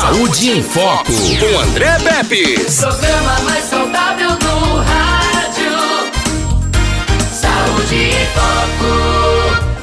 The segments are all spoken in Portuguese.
Saúde em Foco, com André Pepe. Programa mais saudável do rádio. Saúde em Foco.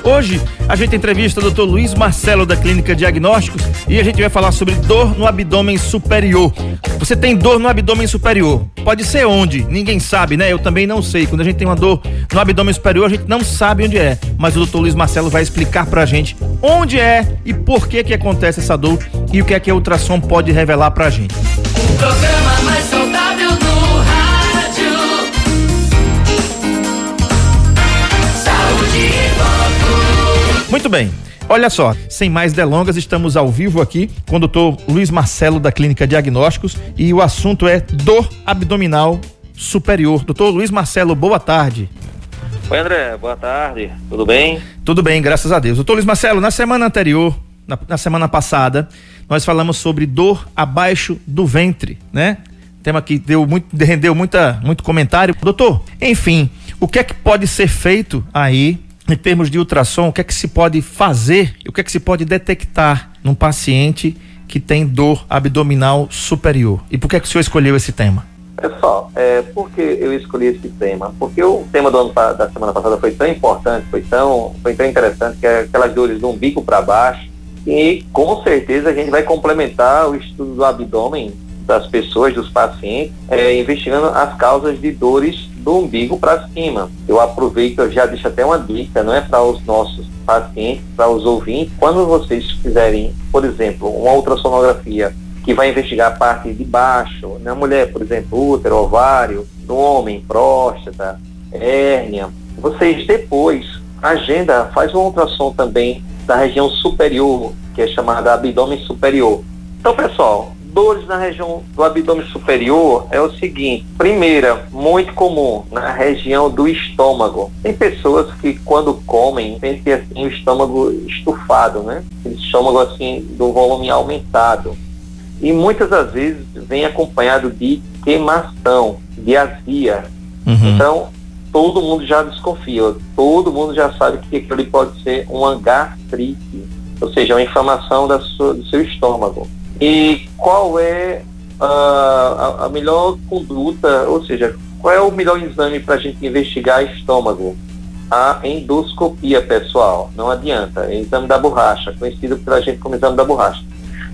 Hoje a gente entrevista o Dr. Luiz Marcelo da Clínica Diagnósticos e a gente vai falar sobre dor no abdômen superior. Você tem dor no abdômen superior? Pode ser onde? Ninguém sabe, né? Eu também não sei. Quando a gente tem uma dor no abdômen superior, a gente não sabe onde é. Mas o Dr. Luiz Marcelo vai explicar pra gente onde é e por que que acontece essa dor e o que é que a ultrassom pode revelar pra gente. O programa mais Muito bem. Olha só, sem mais delongas, estamos ao vivo aqui com o doutor Luiz Marcelo da Clínica Diagnósticos e o assunto é dor abdominal superior. Doutor Luiz Marcelo, boa tarde. Oi, André, boa tarde, tudo bem? Tudo bem, graças a Deus. Doutor Luiz Marcelo, na semana anterior, na, na semana passada, nós falamos sobre dor abaixo do ventre, né? Tema que deu muito, rendeu muita, muito comentário. Doutor, enfim, o que é que pode ser feito aí em termos de ultrassom? O que é que se pode fazer? O que é que se pode detectar num paciente que tem dor abdominal superior? E por que é que o senhor escolheu esse tema? Pessoal, é, por que eu escolhi esse tema? Porque o tema do ano, da semana passada foi tão importante, foi tão, foi tão interessante, que é aquelas dores do umbigo para baixo, e com certeza a gente vai complementar o estudo do abdômen das pessoas, dos pacientes, é, investigando as causas de dores do umbigo para cima. Eu aproveito, eu já deixo até uma dica, não é para os nossos pacientes, para os ouvintes, quando vocês fizerem, por exemplo, uma ultrassonografia que vai investigar a parte de baixo, na mulher, por exemplo, útero, ovário, no homem, próstata, hérnia. Vocês depois, agenda, faz uma ultrassom também da região superior, que é chamada abdômen superior. Então, pessoal, dores na região do abdômen superior é o seguinte: primeira, muito comum na região do estômago. Tem pessoas que quando comem sentem assim o estômago estufado, né? Aquele estômago assim do volume aumentado e muitas das vezes vem acompanhado de queimação, de azia. Uhum. Então, todo mundo já desconfia, todo mundo já sabe que aquilo pode ser uma gastrite, ou seja, uma inflamação da sua- do seu estômago. E qual é a, a melhor conduta, ou seja, qual é o melhor exame para a gente investigar estômago? A endoscopia, pessoal, não adianta, é exame da borracha, conhecido pela gente como exame da borracha.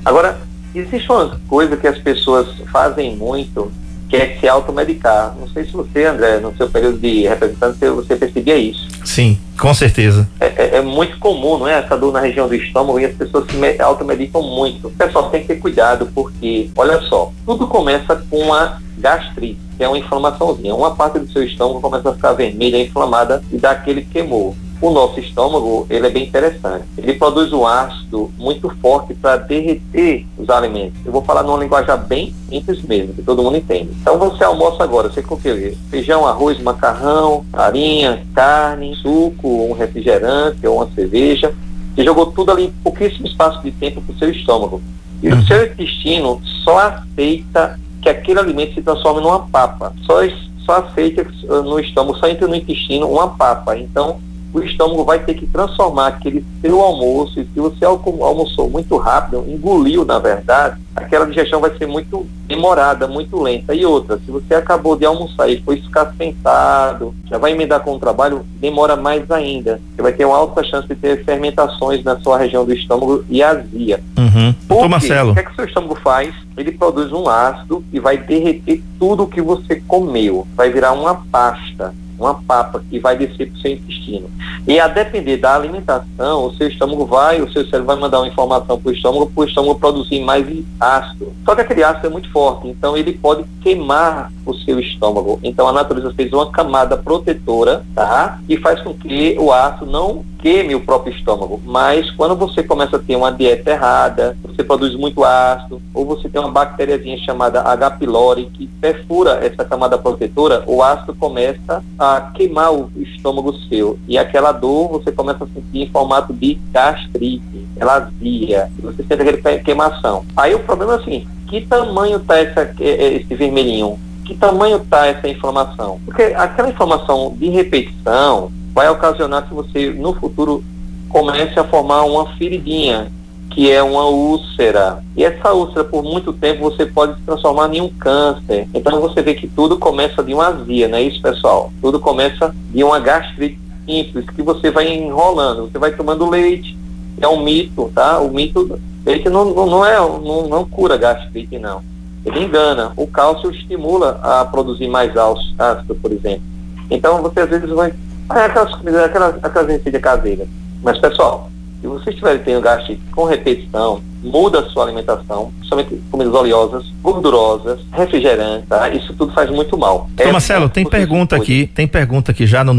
Agora, existe uma coisa que as pessoas fazem muito, que é se automedicar. Não sei se você, André, no seu período de representante, você- percebia isso. Sim, com certeza. É, é- é muito comum, não é? Essa dor na região do estômago e as pessoas se me- automedicam muito. O pessoal tem que ter cuidado, porque, olha só, tudo começa com a gastrite, que é uma inflamaçãozinha. Uma parte do seu estômago começa a ficar vermelha, inflamada e dá aquele queimou. O nosso estômago, ele é bem interessante. Ele produz um ácido muito forte para derreter os alimentos. Eu vou falar numa linguagem bem simples mesmo, que todo mundo entende. Então você almoça agora, você com o quê? Feijão, arroz, macarrão, farinha, carne, suco, um refrigerante ou uma cerveja. Você jogou tudo ali em pouquíssimo espaço de tempo para o seu estômago. E o seu intestino só aceita que aquele alimento se transforme numa papa. Só, só aceita uh, no estômago, só entra no intestino uma papa. Então, o estômago vai ter que transformar aquele seu almoço, e se você almoçou muito rápido, engoliu na verdade, aquela digestão vai ser muito demorada, muito lenta. E outra, se você acabou de almoçar e foi ficar sentado, já vai emendar com o trabalho, demora mais ainda. Você vai ter uma alta chance de ter fermentações na sua região do estômago e azia. Uhum. Por Doutor quê? Marcelo. O que, é que o seu estômago faz? Ele produz um ácido e vai derreter tudo que você comeu. Vai virar uma pasta, uma papa que vai descer para o seu intestino. E a depender da alimentação, o seu estômago vai, o seu cérebro vai mandar uma informação para o estômago, para o estômago produzir mais ácido. Só que aquele ácido é muito forte, então ele pode queimar o seu estômago. Então a natureza fez uma camada protetora, tá? Que faz com que o ácido não queime o próprio estômago. Mas quando você começa a ter uma dieta errada, você produz muito ácido, ou você tem uma bactériazinha chamada H. pylori que perfura essa camada protetora, o ácido começa a queimar o estômago seu. E aquela dor você começa a sentir em formato de gastrite, ela azia, você sente aquele que- queimação. Aí o problema é seguinte, que tamanho está esse vermelhinho? Que tamanho está essa inflamação? Porque aquela inflamação de repetição vai ocasionar que você, no futuro, comece a formar uma feridinha. que é uma úlcera. E essa úlcera, por muito tempo, você pode se transformar em um câncer. Então você vê que tudo começa de uma azia, não é isso, pessoal? Tudo começa de uma gastrite simples, que você vai enrolando, você vai tomando leite, é um mito, tá? O mito, leite não, não, não é, não, não cura gastrite, não. Ele engana. O cálcio estimula a produzir mais ácido, por exemplo. Então você às vezes vai. Ah, aquelas comidas, aquelas, aquelas receitas caseiras. Mas pessoal, se você estiver tendo gastrite com repetição, muda a sua alimentação, principalmente comidas oleosas, gordurosas, refrigerantes, tá? Isso tudo faz muito mal. Ô, é, Marcelo, tem pergunta aqui, tem pergunta aqui já no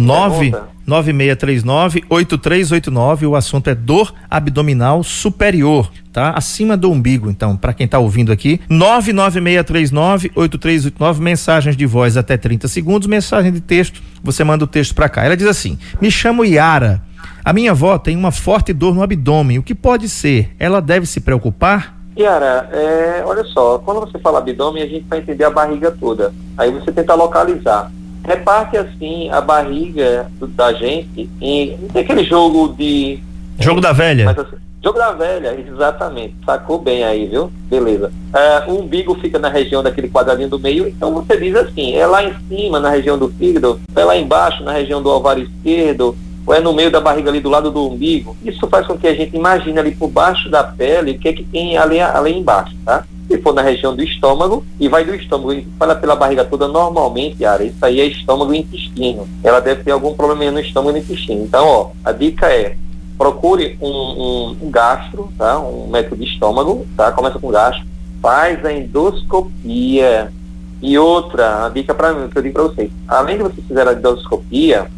99639-8389. O assunto é dor abdominal superior, tá? Acima do umbigo, então, para quem tá ouvindo aqui. 99639-8389, mensagens de voz até 30 segundos, mensagem de texto, você manda o texto para cá. Ela diz assim: Me chamo Yara a minha avó tem uma forte dor no abdômen. O que pode ser? Ela deve se preocupar? Yara, é, olha só, quando você fala abdômen, a gente vai entender a barriga toda. Aí você tenta localizar. Reparte assim a barriga da gente em, em aquele jogo de. Jogo da velha. Assim, jogo da velha, exatamente. Sacou bem aí, viu? Beleza. É, o umbigo fica na região daquele quadradinho do meio, então você diz assim: é lá em cima, na região do fígado, é lá embaixo, na região do ovário esquerdo, ou é no meio da barriga ali do lado do umbigo, isso faz com que a gente imagine ali por baixo da pele o que é que tem ali, ali embaixo, tá? Se for na região do estômago, e vai do estômago e fala pela barriga toda normalmente, Ara, isso aí é estômago e intestino. Ela deve ter algum probleminha no estômago e no intestino. Então, ó, a dica é, procure um, um, um gastro, tá? Um médico de estômago, tá? Começa com gastro, faz a endoscopia. E outra, a dica para mim, que eu digo para vocês, além de você fizer a endoscopia,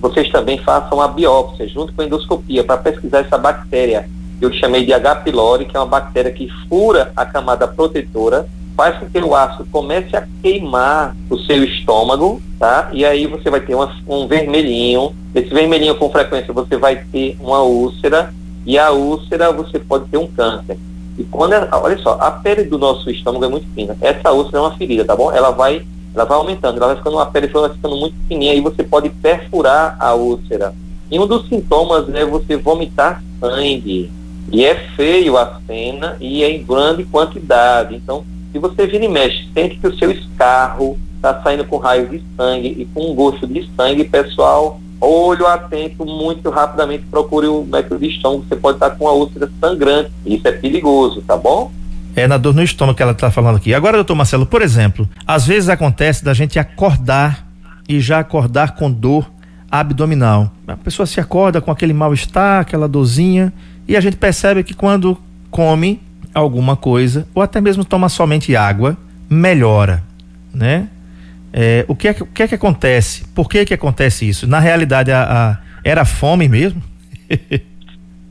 vocês também façam a biópsia junto com a endoscopia para pesquisar essa bactéria. Eu chamei de H. pylori, que é uma bactéria que fura a camada protetora, faz com que o ácido comece a queimar o seu estômago, tá? E aí você vai ter uma, um vermelhinho. Esse vermelhinho com frequência você vai ter uma úlcera e a úlcera você pode ter um câncer. E quando, olha só, a pele do nosso estômago é muito fina. Essa úlcera é uma ferida, tá bom? Ela vai ela vai aumentando, ela vai ficando uma pele vai ficando muito fininha e você pode perfurar a úlcera. E um dos sintomas é você vomitar sangue. E é feio a cena e é em grande quantidade. Então, se você vira e mexe, sente que o seu escarro está saindo com raios de sangue e com um gosto de sangue, pessoal, olho atento, muito rapidamente procure o médico de estômago. Você pode estar com a úlcera sangrante. Isso é perigoso, tá bom? É na dor no estômago que ela está falando aqui. Agora, doutor Marcelo, por exemplo, às vezes acontece da gente acordar e já acordar com dor abdominal. A pessoa se acorda com aquele mal-estar, aquela dorzinha, e a gente percebe que quando come alguma coisa, ou até mesmo toma somente água, melhora, né? É, o, que é, o que é que acontece? Por que que acontece isso? Na realidade, a, a era fome mesmo?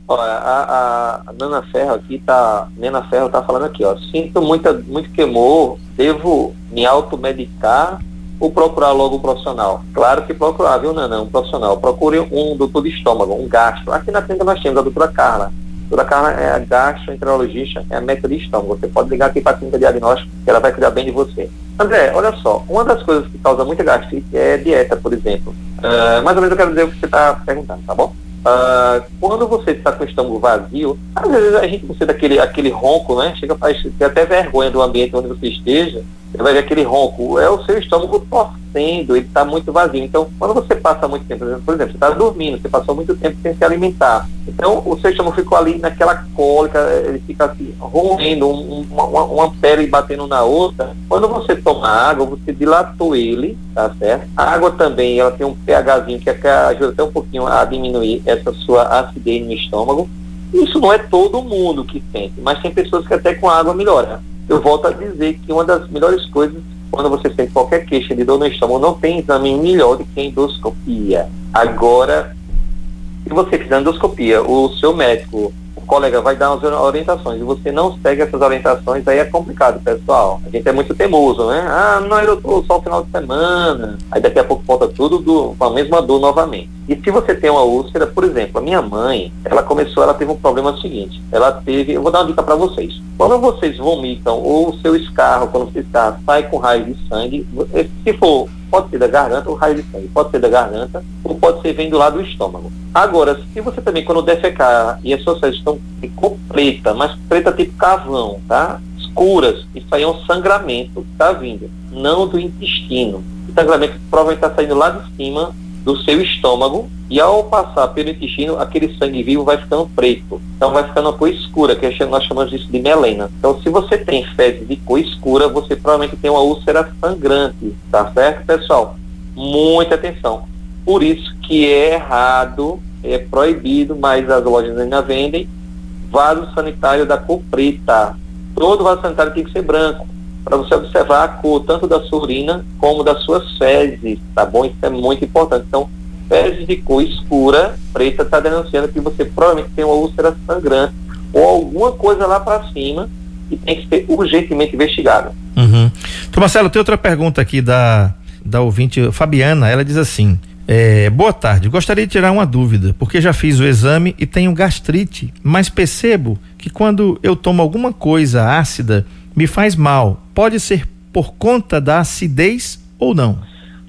Olha, a, a, a Nana Ferro aqui tá. Nana Ferro tá falando aqui, ó. Sinto muita, muito queimou, devo me automedicar ou procurar logo um profissional? Claro que procurar, viu, Nana? Um profissional. Procure um doutor de estômago, um gastro. Aqui na clínica nós temos a doutora Carla. Doutora Carla é a gastroenterologista, é a médica estômago. Você pode ligar aqui para a clínica diagnóstico, que ela vai cuidar bem de você. André, olha só, uma das coisas que causa muita gastrite é dieta, por exemplo. Uh, mais ou menos eu quero dizer o que você está perguntando, tá bom? Uh, quando você está com o estômago vazio, às vezes a gente precisa daquele aquele ronco, né? Chega a ter até vergonha do ambiente onde você esteja, você vai ver aquele ronco. É o seu estômago torcendo, ele está muito vazio. Então, quando você passa muito tempo, por exemplo, você está dormindo, você passou muito tempo sem se alimentar. Então, o seu estômago ficou ali naquela cólica, ele fica assim, roendo, um, uma, uma pele batendo na outra. Quando você toma água, você dilatou ele, tá certo? A água também, ela tem um pHzinho que ajuda até um pouquinho a diminuir essa sua acidez no estômago. Isso não é todo mundo que sente, mas tem pessoas que até com água melhora eu volto a dizer que uma das melhores coisas, quando você sente qualquer queixa de dor no estômago, não tem exame melhor do que a endoscopia. Agora, se você fizer endoscopia, o seu médico colega vai dar umas orientações e você não segue essas orientações, aí é complicado, pessoal. A gente é muito teimoso, né? Ah, não, eu tô só o final de semana. Aí daqui a pouco volta tudo do, com a mesma dor novamente. E se você tem uma úlcera, por exemplo, a minha mãe, ela começou, ela teve um problema seguinte. Ela teve, eu vou dar uma dica para vocês. Quando vocês vomitam ou o seu escarro, quando você está, sai com raio de sangue, se for pode ser da garganta, o raio de sangue pode ser da garganta ou pode ser vindo lá do estômago. Agora, se você também, quando defecar e as suas fezes estão preta, mas preta tipo cavão, tá? Escuras, isso aí é um sangramento que está vindo, não do intestino. O sangramento provavelmente está saindo lá de cima do seu estômago e ao passar pelo intestino, aquele sangue vivo vai ficando preto. Então vai ficando uma cor escura, que nós chamamos disso de melena. Então se você tem fezes de cor escura, você provavelmente tem uma úlcera sangrante, tá certo, pessoal? Muita atenção. Por isso que é errado, é proibido, mas as lojas ainda vendem vaso sanitário da cor preta. Todo vaso sanitário tem que ser branco para você observar a cor tanto da sua urina como das suas fezes, tá bom? Isso é muito importante. Então, fezes de cor escura, preta, está denunciando que você provavelmente tem uma úlcera sangrante ou alguma coisa lá para cima e tem que ser urgentemente investigada. Uhum. Então, Marcelo, tem outra pergunta aqui da, da ouvinte Fabiana. Ela diz assim: é, boa tarde, gostaria de tirar uma dúvida, porque já fiz o exame e tenho gastrite, mas percebo que quando eu tomo alguma coisa ácida me faz mal. Pode ser por conta da acidez ou não?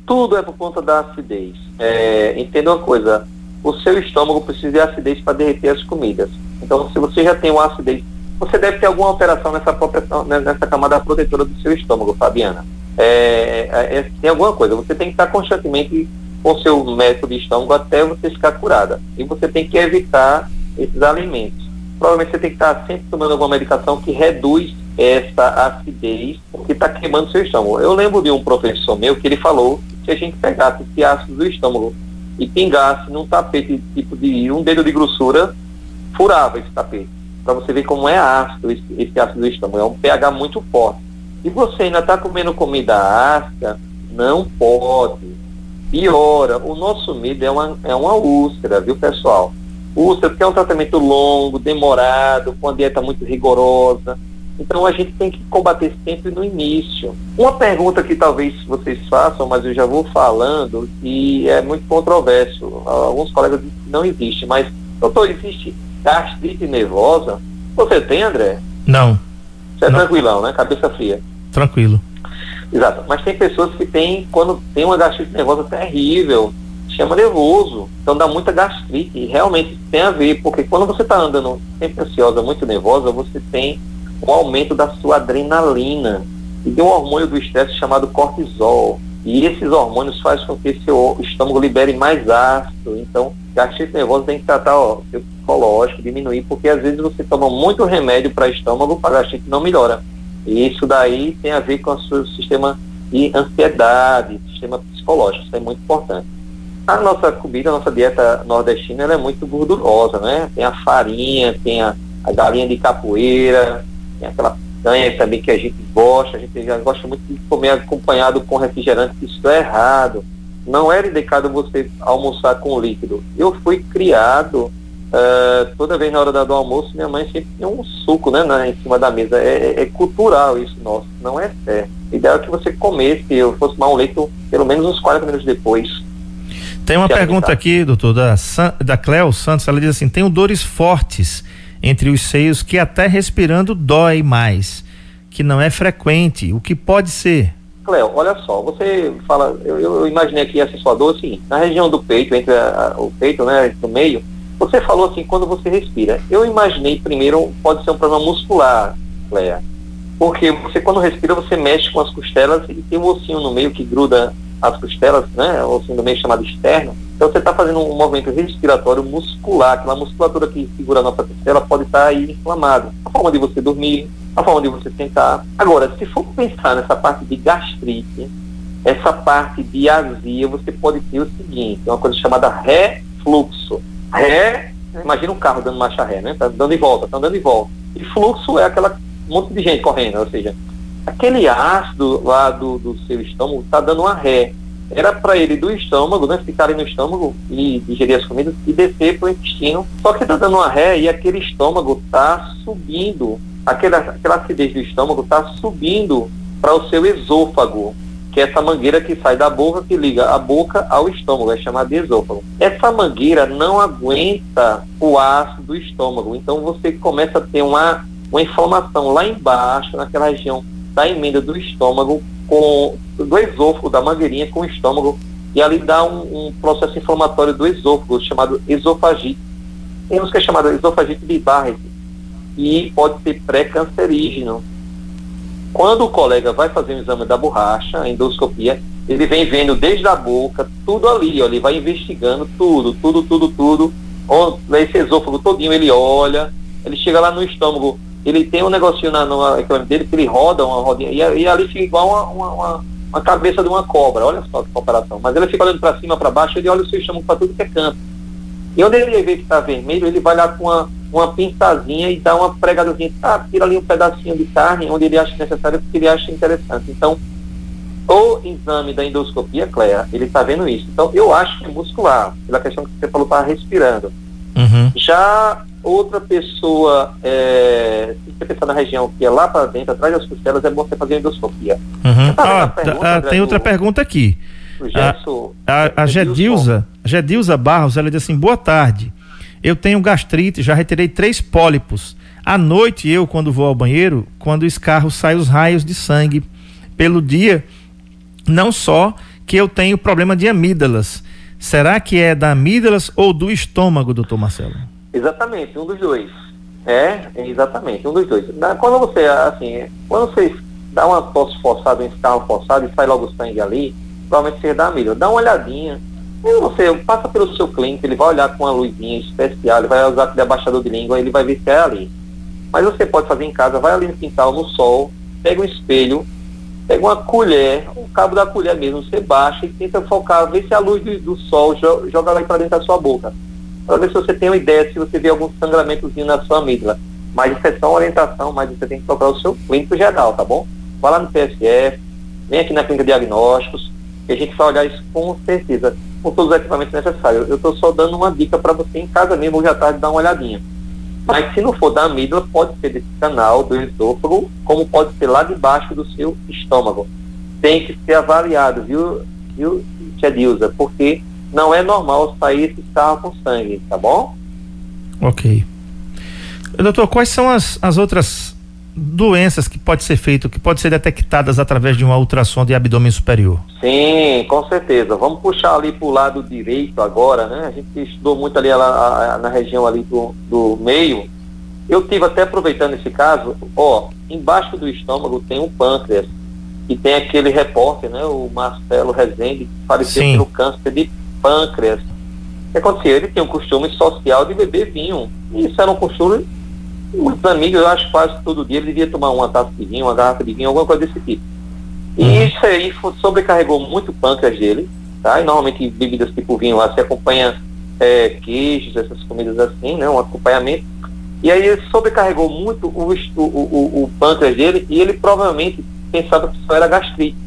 Tudo é por conta da acidez. É, entenda uma coisa, o seu estômago precisa de acidez para derreter as comidas. Então, se você já tem uma acidez, você deve ter alguma alteração nessa, proteção, nessa camada protetora do seu estômago, Fabiana. É, é, é, tem alguma coisa, você tem que estar constantemente com seu método de estômago até você ficar curada. E você tem que evitar esses alimentos. Provavelmente você tem que estar sempre tomando alguma medicação que reduz essa acidez que está queimando seu estômago. Eu lembro de um professor meu que ele falou que se a gente pegasse esse ácido do estômago e pingasse num tapete tipo de um dedo de grossura, furava esse tapete. Para você ver como é ácido esse, esse, ácido do estômago. É um pH muito forte. E você ainda está comendo comida ácida, não pode. Piora. O nosso medo é uma, é uma úlcera, viu, pessoal? Úlcera porque é um tratamento longo, demorado, com uma dieta muito rigorosa então a gente tem que combater sempre no início. Uma pergunta que talvez vocês façam, mas eu já vou falando, e é muito controverso. Alguns colegas dizem que não existe, mas, doutor, existe gastrite nervosa? Você tem, André? Não. Você é não. tranquilão, né? Cabeça fria. Tranquilo. Exato. Mas tem pessoas que têm, quando tem uma gastrite nervosa terrível, chama nervoso. Então dá muita gastrite. E realmente tem a ver, porque quando você está andando sempre ansiosa, muito nervosa, você tem um aumento da sua adrenalina e de um hormônio do estresse chamado cortisol. E esses hormônios fazem com que seu estômago libere mais ácido. Então, gastrite nervosa tem que tratar o seu psicológico, diminuir, porque às vezes você toma muito remédio para estômago, para gastrite não melhora. E isso daí tem a ver com o seu sistema de ansiedade, sistema psicológico. Isso é muito importante. A nossa comida, a nossa dieta nordestina, ela é muito gordurosa, né? Tem a farinha, tem a, a galinha de capoeira, tem aquela picanha também que a gente gosta, a gente já gosta muito de comer acompanhado com refrigerante, isso é errado. Não era indicado você almoçar com líquido. Eu fui criado, uh, toda vez na hora do almoço, minha mãe sempre tinha um suco né, na, em cima da mesa. É, é, é cultural isso nosso, não é certo. O ideal é que você comesse, eu fosse tomar um leite pelo menos uns 40 minutos depois. Tem uma pergunta aqui, doutor, da, da Cleo Santos, ela diz assim, tenho dores fortes entre os seios que até respirando dói mais, que não é frequente. O que pode ser? Cléo, olha só, você fala, eu, eu imaginei aqui essa sua dor assim, na região do peito, entre a, a, o peito, né, no meio, você falou assim, quando você respira. Eu imaginei primeiro, pode ser um problema muscular, Cléa. Porque você, quando respira, você mexe com as costelas e tem um ossinho no meio que gruda as costelas, né, o ossinho no meio chamado externo, então você está fazendo um movimento respiratório muscular, aquela musculatura que segura a nossa costela pode estar tá aí inflamada. A forma de você dormir, a forma de você sentar. Agora, se for pensar nessa parte de gastrite, essa parte de azia, você pode ter o seguinte, uma coisa chamada refluxo. Ré, imagina um carro dando marcha ré, né? Tá dando em volta, tá dando em volta. E fluxo é aquela monte de gente correndo, ou seja, aquele ácido lá do, do seu estômago está dando uma ré era para ele do estômago, né, ficar ali no estômago e digerir as comidas e descer para o intestino. Só que está dando uma ré e aquele estômago está subindo, aquela, aquela acidez do estômago está subindo para o seu esôfago, que é essa mangueira que sai da boca que liga a boca ao estômago, é chamada de esôfago. Essa mangueira não aguenta o ácido do estômago, então você começa a ter uma, uma inflamação lá embaixo, naquela região da emenda do estômago, com do esôfago, da mangueirinha com o estômago, e ali dá um, um processo inflamatório do esôfago, chamado esofagite. Tem uns que é chamado esofagite de Barrett, e pode ser pré-cancerígeno. Quando o colega vai fazer o exame da borracha, a endoscopia, ele vem vendo desde a boca, tudo ali, ó, ele vai investigando tudo, tudo, tudo, tudo. Esse esôfago todinho ele olha, ele chega lá no estômago, ele tem um negocinho na, no equipamento dele que ele roda uma rodinha, e, e ali fica igual uma, uma, uma, uma, cabeça de uma cobra, olha só que comparação. Mas ele fica olhando para cima, para baixo, ele olha o seu estômago para tudo que é canto. E onde ele vê que está vermelho, ele vai lá com uma, uma pinçazinha e dá uma pregadazinha, tá, tira ali um pedacinho de carne onde ele acha necessário, porque ele acha interessante. Então, o exame da endoscopia, Cléa, ele está vendo isso. Então, eu acho que é muscular, pela questão que você falou, está respirando. Uhum. Já outra pessoa, é, se você pensar na região que é lá para dentro, atrás das costelas, é bom você fazer endoscopia. Uhum. Tá ah, pergunta, ah, tem outra pergunta aqui. A, a, a Gedilza, Gedilza Barros, ela diz assim, boa tarde. Eu tenho gastrite, já retirei três pólipos. À noite, eu, quando vou ao banheiro, quando escarro, sai os raios de sangue. Pelo dia, não só que eu tenho problema de amígdalas. Será que é da amígdalas ou do estômago, doutor Marcelo? Exatamente, um dos dois. É, exatamente, um dos dois. Quando você, assim, quando você dá uma tosse forçada, um escarro forçado e sai logo o sangue ali, provavelmente você dá amígdala. Dá uma olhadinha. E você passa pelo seu cliente, ele vai olhar com uma luzinha especial, ele vai usar aquele abaixador de língua, ele vai ver se é ali. Mas você pode fazer em casa, vai ali no quintal, no sol, pega um espelho, pega uma colher, o cabo da colher mesmo, você baixa e tenta focar, ver se a luz do, do sol joga lá para dentro da sua boca. Para ver se você tem uma ideia, se você vê algum sangramentozinho na sua amígdala. Mas isso é só uma orientação, mas você tem que procurar o seu clínico geral, tá bom? Vai lá no PSF, vem aqui na clínica de diagnósticos, que a gente vai olhar isso com certeza, com todos os equipamentos necessários. Eu estou só dando uma dica para você em casa mesmo, hoje à tarde, dar uma olhadinha. Mas se não for da amígdala, pode ser desse canal do esôfago, como pode ser lá debaixo do seu estômago. Tem que ser avaliado, viu, viu, Tia Dilza? Porque não é normal sair esse carro com sangue, tá bom? Ok. Doutor, quais são as, as outras doenças que pode ser feito, que pode ser detectadas através de uma ultrassom de abdômen superior? Sim, com certeza. Vamos puxar ali para o lado direito agora, né? A gente estudou muito ali a, a, na região ali do, do meio. Eu tive até aproveitando esse caso, ó, embaixo do estômago tem um pâncreas e tem aquele repórter, né, o Marcelo Rezende, que faleceu pelo câncer de pâncreas. O que acontecia? Ele tinha um costume social de beber vinho. E isso era um costume muitos amigos, eu acho quase todo dia, ele devia tomar uma taça de vinho, uma garrafa de vinho, alguma coisa desse tipo. E uhum. isso aí sobrecarregou muito o pâncreas dele, tá? E normalmente bebidas tipo vinho lá se acompanha é, queijos, essas comidas assim, né? Um acompanhamento. E aí ele sobrecarregou muito o, o, o, o pâncreas dele e ele provavelmente pensava que só era gastrite.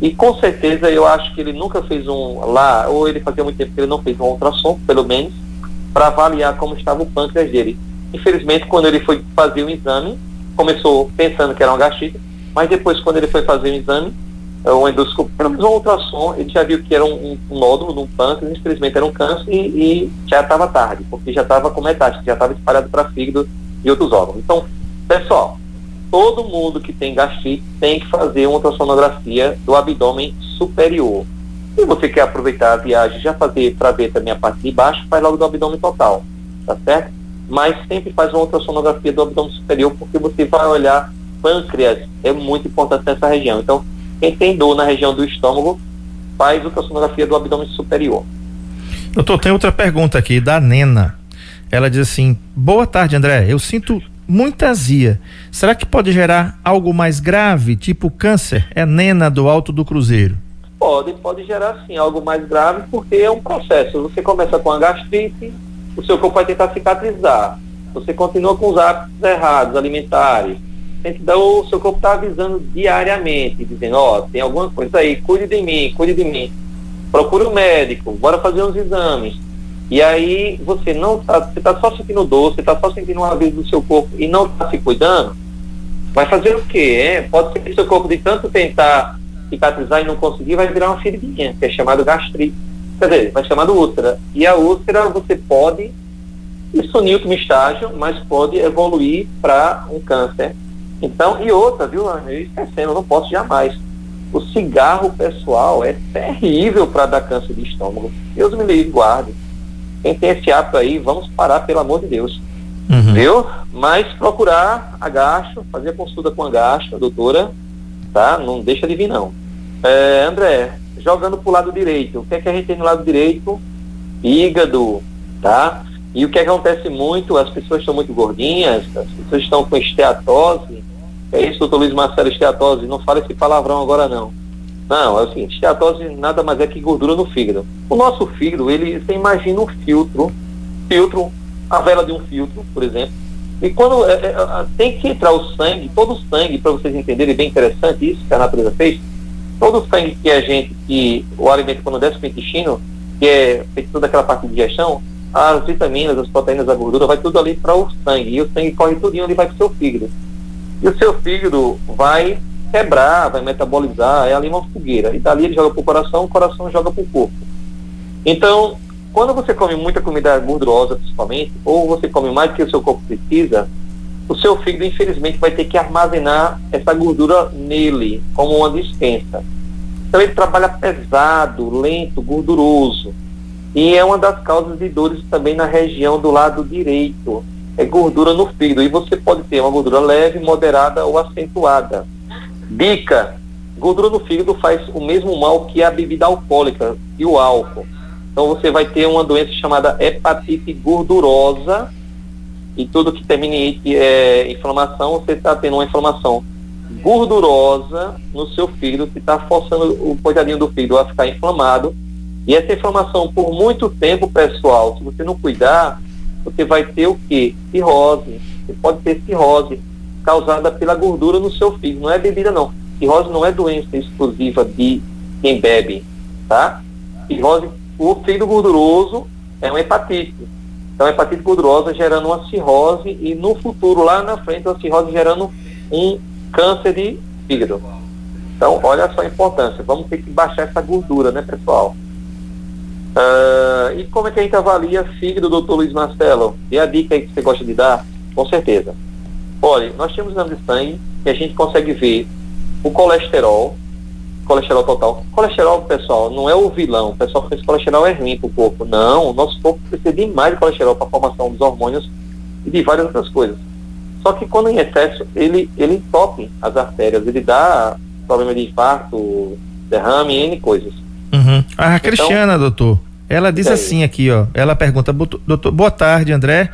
E com certeza eu acho que ele nunca fez um lá, ou ele fazia muito tempo que ele não fez um ultrassom, pelo menos, para avaliar como estava o pâncreas dele. Infelizmente, quando ele foi fazer o exame, começou pensando que era uma gastrite, mas depois, quando ele foi fazer o exame, é, o endoscopia, um ultrassom, ele já viu que era um, um nódulo no pâncreas, infelizmente era um câncer e, e já estava tarde, porque já estava com metástase, já estava espalhado para fígado e outros órgãos. Então, pessoal, todo mundo que tem gastrite tem que fazer uma ultrassonografia do abdômen superior. Se você quer aproveitar a viagem já fazer para ver também a parte de baixo, faz logo do abdômen total, tá certo? mas sempre faz uma ultrassonografia do abdômen superior, porque você vai olhar pâncreas, é muito importante nessa região. Então, quem tem dor na região do estômago, faz ultrassonografia do abdômen superior. Doutor, tem outra pergunta aqui da Nena. Ela diz assim: Boa tarde, André. Eu sinto muita azia. Será que pode gerar algo mais grave, tipo câncer? É Nena do Alto do Cruzeiro. Pode, pode gerar sim algo mais grave, porque é um processo. Você começa com a gastrite, o seu corpo vai tentar cicatrizar. Você continua com os hábitos errados, alimentares. Então, o seu corpo está avisando diariamente, dizendo, ó, oh, tem alguma coisa aí, cuide de mim, cuide de mim. Procure um médico, bora fazer uns exames. E aí você não está, você está só sentindo dor, você está só sentindo um aviso do seu corpo e não está se cuidando, vai fazer o quê? É? Pode ser que seu corpo de tanto tentar cicatrizar e não conseguir, vai virar uma feridinha, que é chamado gastrite quer dizer, vai chamar úlcera. E a úlcera você pode, isso em último estágio, mas pode evoluir para um câncer. Então, e outra, viu, eu esquecendo, não posso jamais. O cigarro, pessoal, é terrível para dar câncer de estômago. Deus me livre, guarde. Quem tem esse hábito aí, vamos parar, pelo amor de Deus. Uhum. Viu? Mas procurar a gasto, fazer a consulta com a gasto, a doutora, tá? Não deixa de vir, não. É, André, jogando pro lado direito, o que é que a gente tem no lado direito? Fígado, tá? E o que acontece muito, as pessoas estão muito gordinhas, as pessoas estão com esteatose. É isso, doutor Luiz Marcelo, esteatose. Não fala esse palavrão agora, não. Não, é o seguinte, esteatose nada mais é que gordura no fígado. O nosso fígado, ele, você imagina um filtro, filtro, a vela de um filtro, por exemplo. E quando é, é, é tem que entrar o sangue, todo o sangue, para vocês entenderem, bem interessante isso que a natureza fez, todo o sangue que a gente, que o alimento quando desce para o intestino, que é feito toda aquela parte de digestão, as vitaminas, as proteínas, a gordura, vai tudo ali para o sangue. E o sangue corre tudinho ali, vai para o seu fígado. E o seu fígado vai quebrar, vai metabolizar, é ali uma fogueira. E dali ele joga para o coração, o coração joga para o corpo. Então, quando você come muita comida gordurosa, principalmente, ou você come mais do que o seu corpo precisa, o seu fígado, infelizmente, vai ter que armazenar essa gordura nele, como uma dispensa. Então, ele trabalha pesado, lento, gorduroso. E é uma das causas de dores também na região do lado direito. É gordura no fígado. E você pode ter uma gordura leve, moderada ou acentuada. Dica: gordura no fígado faz o mesmo mal que a bebida alcoólica e o álcool. Então você vai ter uma doença chamada hepatite gordurosa. E tudo que termine em é, inflamação, você está tendo uma inflamação gordurosa no seu fígado, que está forçando o coitadinho do fígado a ficar inflamado e essa inflamação por muito tempo, pessoal, se você não cuidar, você vai ter o quê? Cirrose. Você pode ter cirrose causada pela gordura no seu fígado. Não é bebida, não. Cirrose não é doença exclusiva de quem bebe, tá? Cirrose, o fígado gorduroso é uma hepatite. Então, hepatite gordurosa gerando uma cirrose e no futuro, lá na frente, a cirrose gerando um câncer de fígado. Então, olha só a importância. Vamos ter que baixar essa gordura, né, pessoal? Uh, e como é que a gente avalia fígado, doutor Luiz Marcelo? E a dica aí que você gosta de dar? Com certeza. Olha, nós temos exame de sangue que a gente consegue ver o colesterol, colesterol total. Colesterol, pessoal, não é o vilão. O pessoal pensa que colesterol é ruim para o corpo. Não, o nosso corpo precisa de mais de colesterol para a formação dos hormônios e de várias outras coisas. Só que quando em excesso, ele, ele entope as artérias, ele dá problema de infarto, derrame, N coisas. Uhum. A Cristiana, então, doutor, ela diz assim aqui, ó. Ela pergunta, doutor, boa tarde, André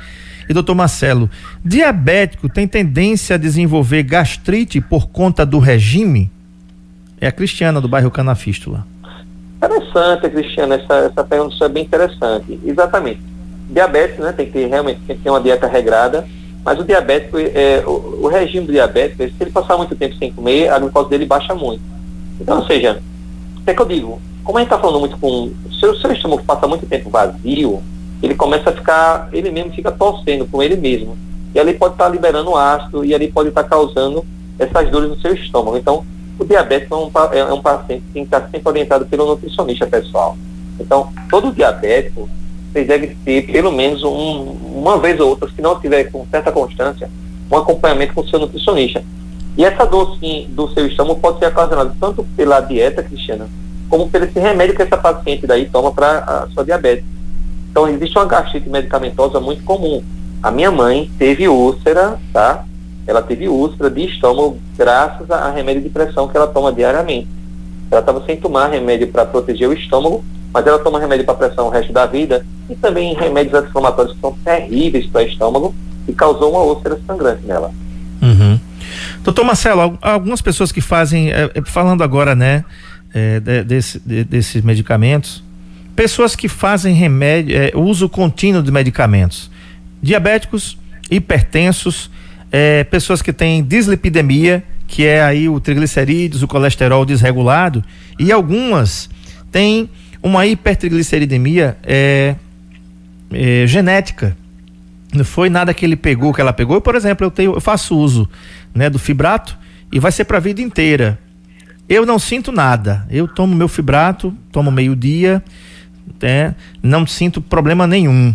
e doutor Marcelo. Diabético tem tendência a desenvolver gastrite por conta do regime? É a Cristiana do bairro Canafístula. Interessante, Cristiana, essa, essa pergunta é bem interessante. Exatamente. Diabético, né, tem que ter realmente tem que ter uma dieta regrada, mas o diabético, é, o, o regime do diabético, se ele passar muito tempo sem comer, a glucose dele baixa muito. Então, ou seja, é que eu digo? como a gente está falando muito com. Se o seu estômago passa muito tempo vazio, ele começa a ficar, ele mesmo fica torcendo com ele mesmo. E ali pode estar tá liberando ácido e ali pode estar tá causando essas dores no seu estômago. Então, o diabetes é um, é um paciente que tem que estar sempre orientado pelo nutricionista pessoal. Então, todo diabético, vocês devem ter pelo menos um, uma vez ou outra, se não tiver com certa constância, um acompanhamento com o seu nutricionista. E essa dor sim, do seu estômago pode ser ocasionada tanto pela dieta, Cristiana, como pelo esse remédio que essa paciente daí toma para a sua diabetes. Então, existe uma gastrite medicamentosa muito comum. A minha mãe teve úlcera, tá? Ela teve úlcera de estômago graças a remédio de pressão que ela toma diariamente. Ela estava sem tomar remédio para proteger o estômago, mas ela toma remédio para pressão o resto da vida e também remédios anti-inflamatórios que são terríveis para o estômago e causou uma úlcera sangrante nela. Uhum. Doutor Marcelo, algumas pessoas que fazem, é, falando agora, né, é, de, desse, de, desses medicamentos, pessoas que fazem remédio, é, uso contínuo de medicamentos, diabéticos, hipertensos, é, pessoas que têm dislipidemia, que é aí o triglicerídeos, o colesterol desregulado, e algumas têm uma hipertrigliceridemia é, é, genética. Não foi nada que ele pegou, que ela pegou. Eu, por exemplo, eu, tenho, eu faço uso né, do fibrato e vai ser para a vida inteira. Eu não sinto nada. Eu tomo meu fibrato, tomo meio-dia, né? não sinto problema nenhum.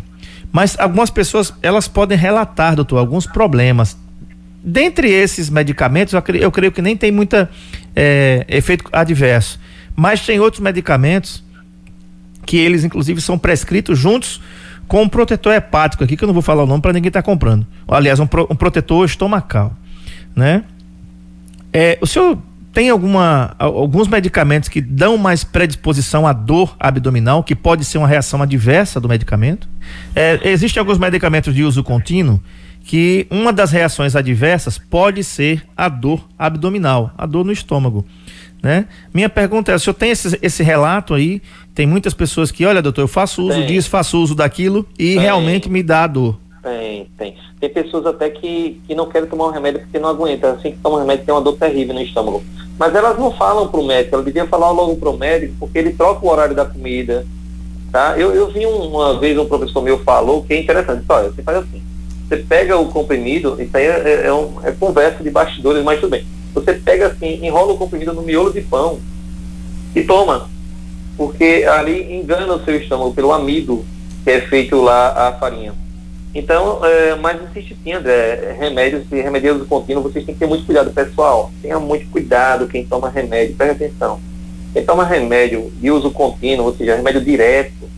Mas algumas pessoas, elas podem relatar, doutor, alguns problemas dentre esses medicamentos, eu creio, eu creio que nem tem muita é, efeito adverso. Mas tem outros medicamentos que eles, inclusive, são prescritos juntos com um protetor hepático aqui, que eu não vou falar o nome para ninguém estar tá comprando. Aliás, um, pro, um, protetor estomacal, né? É, o senhor tem alguma, alguns medicamentos que dão mais predisposição à dor abdominal, que pode ser uma reação adversa do medicamento? É, Existem alguns medicamentos de uso contínuo que uma das reações adversas pode ser a dor abdominal, a dor no estômago. Né? Minha pergunta é: o senhor tem esse, esse relato aí? Tem muitas pessoas que, olha, doutor, eu faço uso tem. disso, faço uso daquilo e tem. realmente me dá dor. Tem, tem. Tem pessoas até que, que não querem tomar o um remédio porque não aguentam. Assim que toma o remédio tem uma dor terrível no estômago. Mas elas não falam para o médico, elas deviam falar logo para o médico, porque ele troca o horário da comida. Tá? Eu, eu vi uma vez um professor meu falou que é interessante. Olha, você faz assim você pega o comprimido, isso aí é, é, é, um, é conversa de bastidores, mas tudo bem. Você pega assim, enrola o comprimido no miolo de pão e toma. Porque ali engana o seu estômago pelo amido que é feito lá a farinha. Então, é, mas insiste sim, André, remédios e remédios contínuos, vocês têm que ter muito cuidado, pessoal. Tenha muito cuidado quem toma remédio, preste atenção. Quem toma remédio de uso contínuo, ou seja, remédio direto,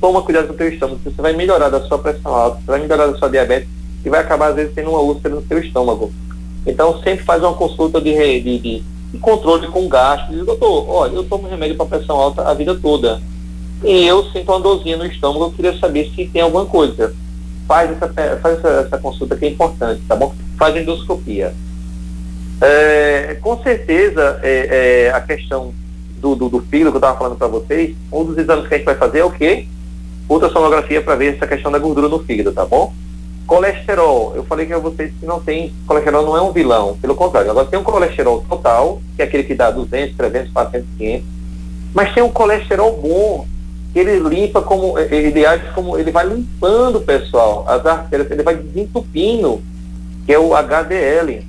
toma cuidado com o teu estômago, você vai melhorar da sua pressão alta, você vai melhorar da sua diabetes e vai acabar às vezes tendo uma úlcera no seu estômago. Então sempre faz uma consulta de, de, de, de controle com gasto. Diz, doutor, olha, eu tomo remédio para pressão alta a vida toda. E eu sinto uma dorzinha no estômago, eu queria saber se tem alguma coisa. Faz essa, faz essa, essa consulta que é importante, tá bom? Faz endoscopia. É, com certeza, é, é, a questão do, do, do fígado que eu estava falando para vocês, um dos exames que a gente vai fazer é o quê? ultrassonografia para ver essa questão da gordura no fígado, tá bom? Colesterol, eu falei que a vocês que não tem, colesterol não é um vilão, pelo contrário, agora tem um colesterol total, que é aquele que dá 200, 300, 400, 500, mas tem um colesterol bom, que ele limpa como, ele age como, ele vai limpando, pessoal, as artérias, ele vai desentupindo, que é o HDL,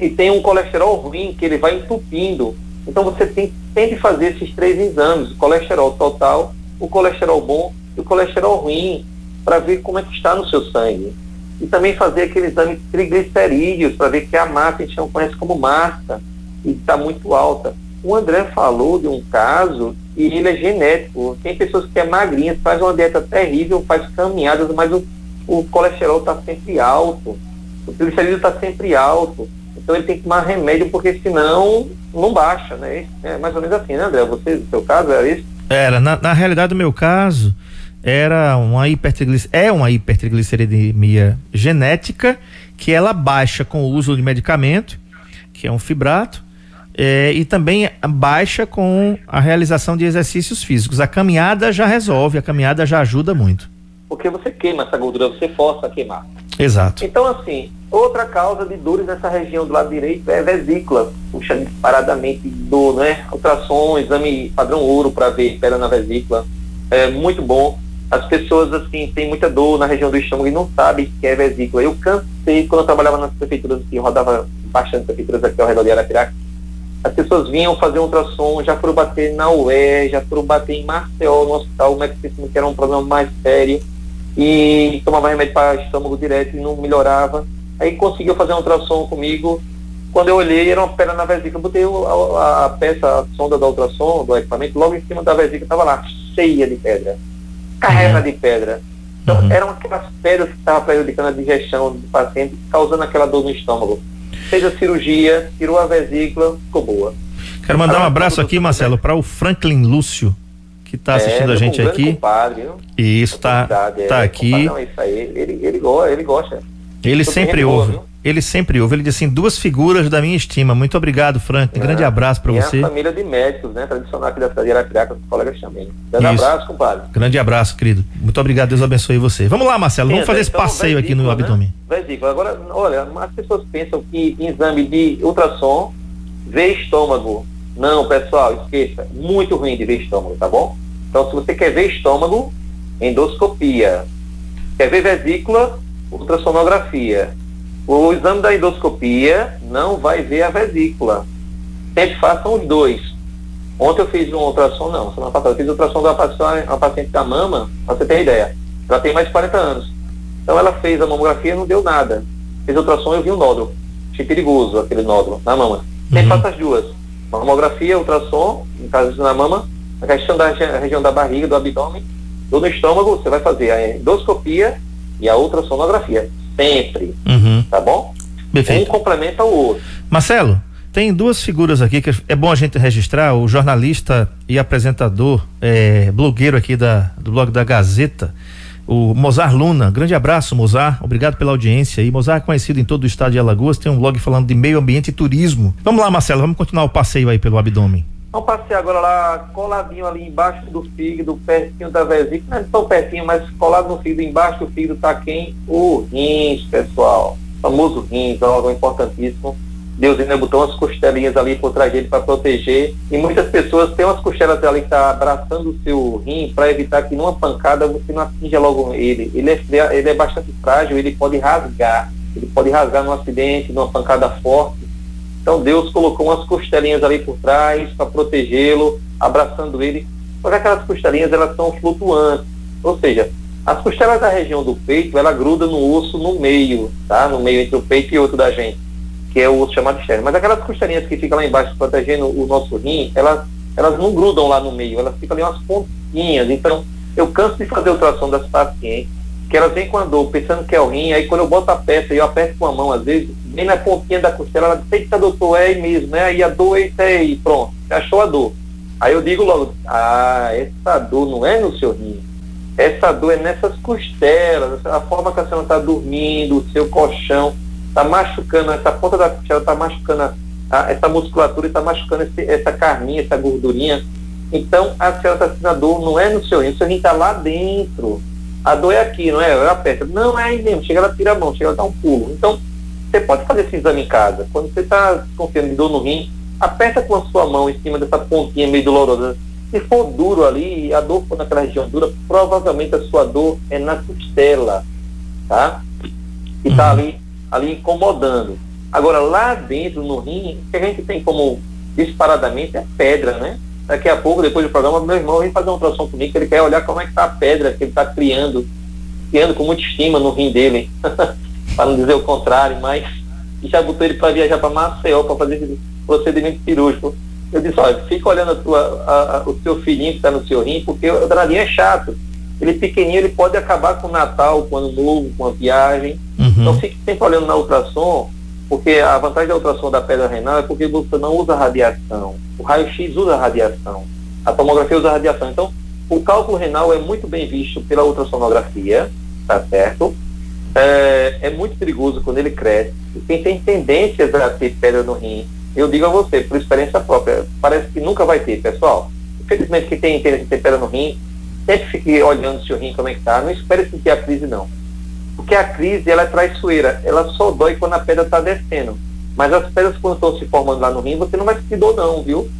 e tem um colesterol ruim, que ele vai entupindo, então você tem sempre fazer esses três exames, o colesterol total, o colesterol bom e o colesterol ruim para ver como é que está no seu sangue. E também fazer aquele exame de triglicerídeos para ver que a massa a gente não conhece como massa e está muito alta. O André falou de um caso e ele é genético. Tem pessoas que é magrinha, faz uma dieta terrível, faz caminhadas, mas o, o colesterol está sempre alto, o triglicerídeo está sempre alto. Então ele tem que tomar remédio porque senão não baixa, né? É mais ou menos assim, né, André? Você, no seu caso, era isso? Era, na, na realidade, o meu caso, era uma hipertriglic... é uma hipertrigliceridemia genética que ela baixa com o uso de medicamento, que é um fibrato, é, e também baixa com a realização de exercícios físicos. A caminhada já resolve, a caminhada já ajuda muito. Porque você queima essa gordura, você força a queimar. Exato. Então, assim, outra causa de dores nessa região do lado direito é vesícula. Puxa disparadamente dor, né? Ultrassom, exame padrão ouro para ver pedra na vesícula. É muito bom as pessoas assim têm muita dor na região do estômago e não sabem que é vesícula. Eu cansei quando eu trabalhava nas prefeituras aqui, rodava bastante prefeituras aqui ao redor de Arapiraca. As pessoas vinham fazer um ultrassom, já foram bater na UE, já foram bater em Marcel, no hospital Mexicano, que era um problema mais sério, e tomava remédio para estômago direto e não melhorava. Aí conseguiu fazer um ultrassom comigo. Quando eu olhei, era uma pedra na vesícula. Botei a, a, peça, a sonda da ultrassom, do equipamento, logo em cima da vesícula, estava lá, cheia de pedra carrega uhum. de pedra. Então, uhum. eram aquelas pedras que estavam prejudicando a digestão do paciente, causando aquela dor no estômago. Fez a cirurgia, tirou a vesícula, ficou boa. Quero mandar um abraço aqui, Marcelo, para o Franklin Lúcio, que está é, assistindo é, a gente aqui. Compadre, viu? Isso, tá, tá é, aqui. Não, isso aí, ele, ele, ele, ele gosta. Ele sempre ouve. Boa, ele sempre ouve. Ele diz assim: duas figuras da minha estima. Muito obrigado, Frank. Um grande é. abraço para você. E a família de médicos, né? Tradicional aqui da cidade de Arapiraca, os colegas também. Grande Isso. abraço, compadre. Grande abraço, querido. Muito obrigado. Deus abençoe você. Vamos lá, Marcelo. Vamos fazer esse então, passeio aqui no né? abdômen. Vesícula. Agora, olha, as pessoas pensam que exame de ultrassom vê estômago. Não, pessoal, esqueça. Muito ruim de ver estômago, tá bom? Então, se você quer ver estômago, endoscopia. Quer ver vesícula, ultrassonografia o exame da endoscopia não vai ver a vesícula. Sempre façam os dois. Ontem eu fiz um ultrassom, não, semana passada eu fiz ultrassom da paciente, uma paciente da mama, pra você ter ideia. Ela tem mais de 40 anos. Então ela fez a mamografia e não deu nada. fez ultrassom e eu vi um nódulo. Achei perigoso aquele nódulo na mama. Sempre Uhum. faço as duas. Mamografia, ultrassom, no caso na mama, a questão da regi- região da barriga, do abdômen, ou no estômago, você vai fazer a endoscopia e a ultrassonografia. Sempre, Uhum. tá bom? Um Perfeito. complementa o outro. Marcelo, tem duas figuras aqui que é bom a gente registrar, o jornalista e apresentador, é, blogueiro aqui da, do blog da Gazeta, o Mozart Luna. Grande abraço, Mozart. Obrigado pela audiência. E Mozart é conhecido em todo o estado de Alagoas, tem um blog falando de meio ambiente e turismo. Vamos lá, Marcelo, vamos continuar o passeio aí pelo abdômen. Vamos passear agora lá, coladinho ali embaixo do fígado, pertinho da vesícula, não é tão pertinho, mas colado no fígado, embaixo do fígado tá quem? O rins, pessoal. O famoso rins, é órgão importantíssimo. Deus ainda botou umas costelinhas ali por trás dele para proteger. E muitas pessoas têm umas costelas ali que tá abraçando o seu rim para evitar que numa pancada você não atinja logo ele. Ele é, ele é bastante frágil, ele pode rasgar. Ele pode rasgar num acidente, numa pancada forte. Então Deus colocou umas costelinhas ali por trás para protegê-lo, abraçando ele. Só que aquelas costelinhas elas são flutuantes, ou seja, as costelas da região do peito ela gruda no osso no meio, tá? No meio entre o peito e outro da gente, que é o osso chamado externo. Mas aquelas costelinhas que ficam lá embaixo protegendo o nosso rim, elas elas não grudam lá no meio, elas ficam ali umas pontinhas. Então eu canso de fazer ultrassom das pacientes que elas vêm com a dor, pensando que é o rim, aí quando eu boto a peça e eu aperto com a mão, às vezes, bem na pontinha da costela, ela diz, eita doutor, é aí mesmo, né? Aí a dor, é aí, pronto, achou a dor. Aí eu digo logo, ah, essa dor não é no seu rim, essa dor é nessas costelas, a forma que a senhora está dormindo, o seu colchão, está machucando, essa ponta da costela está machucando a- essa musculatura, está machucando esse- essa carninha, essa gordurinha. Então a senhora está sentindo a dor, não é no seu rim, o seu rim está lá dentro a dor é aqui, não é? Eu aperto. Não, é aí mesmo. Chega ela tira a mão, chega ela dá um pulo. Então, você pode fazer esse exame em casa. Quando você está confiando de dor no rim, aperta com a sua mão em cima dessa pontinha meio dolorosa. Se for duro ali, e a dor for naquela região dura, provavelmente a sua dor é na costela, tá? Que está Uhum. ali, ali incomodando. Agora, lá dentro, no rim, o que a gente tem como disparadamente é pedra, né? Daqui a pouco, depois do programa, meu irmão vem fazer uma ultrassom comigo, que ele quer olhar como é que tá a pedra que ele está criando, criando com muita estima no rim dele, para não dizer o contrário, mas já botou ele para viajar para Maceió para fazer esse procedimento cirúrgico. Eu disse, olha, fica olhando a tua, a- a- o seu filhinho que está no seu rim, porque o danadinho é chato. Ele pequenininho, ele pode acabar com o Natal, com o Ano Novo, com a viagem. Então Uhum. fique sempre olhando na ultrassom, porque a vantagem da ultrassom da pedra renal é porque você não usa radiação. O raio-x usa radiação. A tomografia usa radiação. Então, o cálculo renal é muito bem visto pela ultrassonografia, tá certo? É, é muito perigoso quando ele cresce. Quem tem tendências a ter pedra no rim, eu digo a você, por experiência própria, parece que nunca vai ter, pessoal. Infelizmente, quem tem tendência a ter pedra no rim, sempre fique olhando o seu rim como é que tá. Não espere sentir a crise, não. Porque a crise ela é traiçoeira, ela só dói quando a pedra está descendo. Mas as pedras quando estão se formando lá no rim, você não vai sentir dor não, viu?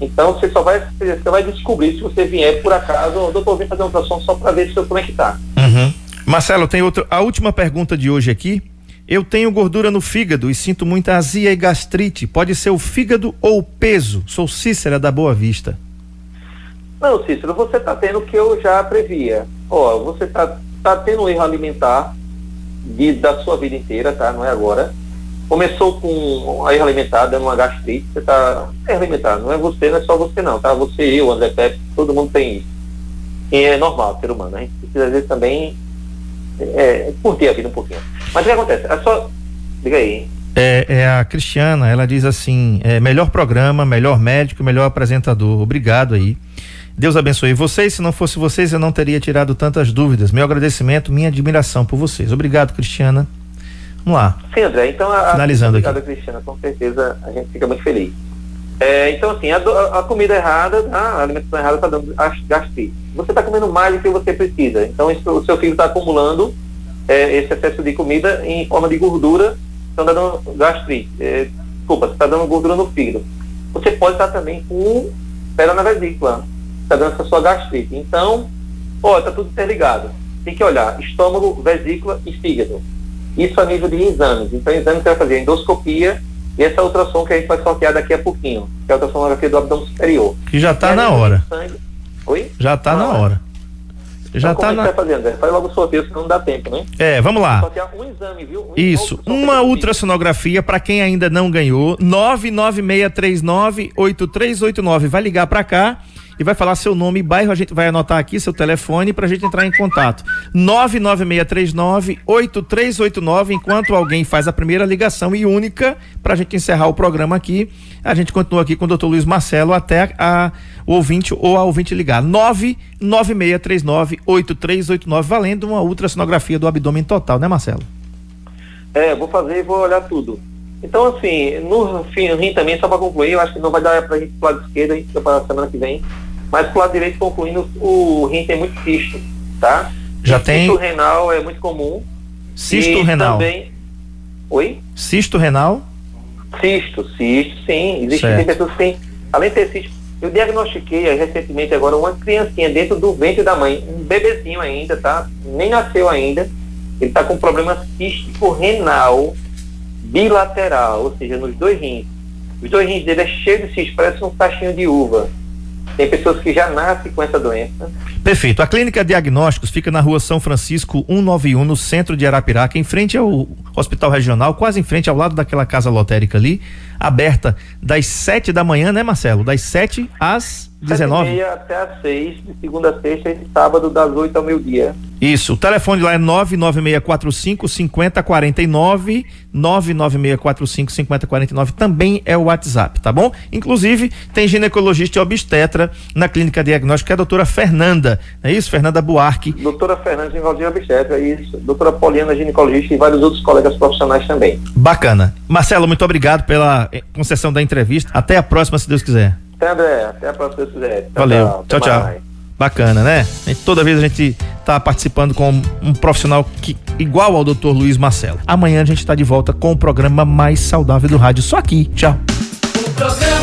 Então você só vai, você vai descobrir se você vier por acaso, "Ô, doutor, vem fazer uma ultrassom só para ver se eu, como é que tá. Uhum. Marcelo, tem outra. A última pergunta de hoje aqui. Eu tenho gordura no fígado e sinto muita azia e gastrite. Pode ser o fígado ou o peso? Sou Cícera da Boa Vista. Não, Cícero, você está tendo o que eu já previa. Ó, você está tá tendo um erro alimentar de, da sua vida inteira, tá? Não é agora. Começou com a dando uma gastrite, você está erro alimentar, não é você, não é só você não, tá? Você, eu, André Pepe, todo mundo tem isso. E é normal, ser humano. A gente precisa, às vezes, também é, curtir a vida um pouquinho. Mas o que acontece? É só. Diga aí. É, é a Cristiana, ela diz assim: é, melhor programa, melhor médico, melhor apresentador. Obrigado aí. Deus abençoe vocês. Se não fosse vocês, eu não teria tirado tantas dúvidas. Meu agradecimento, minha admiração por vocês. Obrigado, Cristiana. Vamos lá. Sim, André. Então, a, Finalizando aqui. obrigado, Cristiana. Com certeza a gente fica muito feliz. É, então, assim, a, a comida errada, tá? a alimentação errada está dando gas- gastrite. Você está comendo mais do que você precisa. Então, isso- o seu filho está acumulando é, esse excesso de comida em forma de gordura, então está dando gastrite. É, desculpa, está dando gordura no fígado. Você pode estar também com pedra na vesícula, está dando essa sua gastrite. Então, ó, está tudo interligado. Tem que olhar estômago, vesícula e fígado. Isso a nível de exames. Então, exame que vai fazer endoscopia e essa ultrassom que a gente vai sortear daqui a pouquinho, que é a ultrassonografia do abdômen superior. Que já E tá a na hora. sangue- Oi? Já tá Tá na na hora. hora. Já então, tá como na... é que vai fazer, André? Faz logo o sorteio, senão não dá tempo, né? É, vamos lá. Sortear um exame, viu? Um Isso, uma ultrassonografia para quem ainda não ganhou, 996398389. Vai ligar para cá e vai falar seu nome e bairro, a gente vai anotar aqui seu telefone pra gente entrar em contato. 996398389, enquanto alguém faz a primeira ligação e única pra gente encerrar o programa aqui. A gente continua aqui com o Dr. Luiz Marcelo até a, o ouvinte ou a ouvinte ligar. 996398389, valendo uma ultrassonografia do abdômen total, né, Marcelo? É, vou fazer e vou olhar tudo. Então, assim, no fim, também, só para concluir, eu acho que não vai dar pra gente pro lado esquerdo, a gente fica para a semana que vem. Mas pro lado direito, concluindo, o rim tem muito cisto, tá? Já tem Cisto renal é muito comum. cisto renal. Também... Oi? Cisto renal? Cisto, cisto, sim. Existem pessoas que têm, além de ter cisto, eu diagnostiquei recentemente agora uma criancinha dentro do ventre da mãe, um bebezinho ainda, tá? Nem nasceu ainda. Ele tá com problema cístico renal bilateral, ou seja, nos dois rins. Os dois rins dele é cheio de cisto, parece um cachinho de uva. Tem pessoas que já nascem com essa doença. Perfeito. A Clínica Diagnósticos fica na rua São Francisco 191, no centro de Arapiraca, em frente ao Hospital Regional, quase em frente ao lado daquela casa lotérica ali, aberta das 7 da manhã, né, Marcelo? Das 7 às 19. 7h30 até às 6, de segunda a sexta e de sábado das 8 ao meio-dia. Isso. O telefone lá é 99645 5049. 99645 5049 também é o WhatsApp, tá bom? Inclusive, tem ginecologista e obstetra na Clínica Diagnóstica, que é a doutora Fernanda. Não é isso? Fernanda Buarque. Doutora Fernandes, ginecologia obstétrica, isso. Doutora Poliana, ginecologista e vários outros colegas profissionais também. Bacana. Marcelo, muito obrigado pela concessão da entrevista. Até a próxima, se Deus quiser. Até, André. Até a próxima, se Deus quiser. Tchau, Valeu. até Tchau, tchau. mais. Bacana, né? A gente- toda vez a gente tá participando com um profissional que igual ao Dr. Luiz Marcelo. Amanhã a gente tá de volta com o programa mais saudável do rádio. Só aqui. Tchau. O programa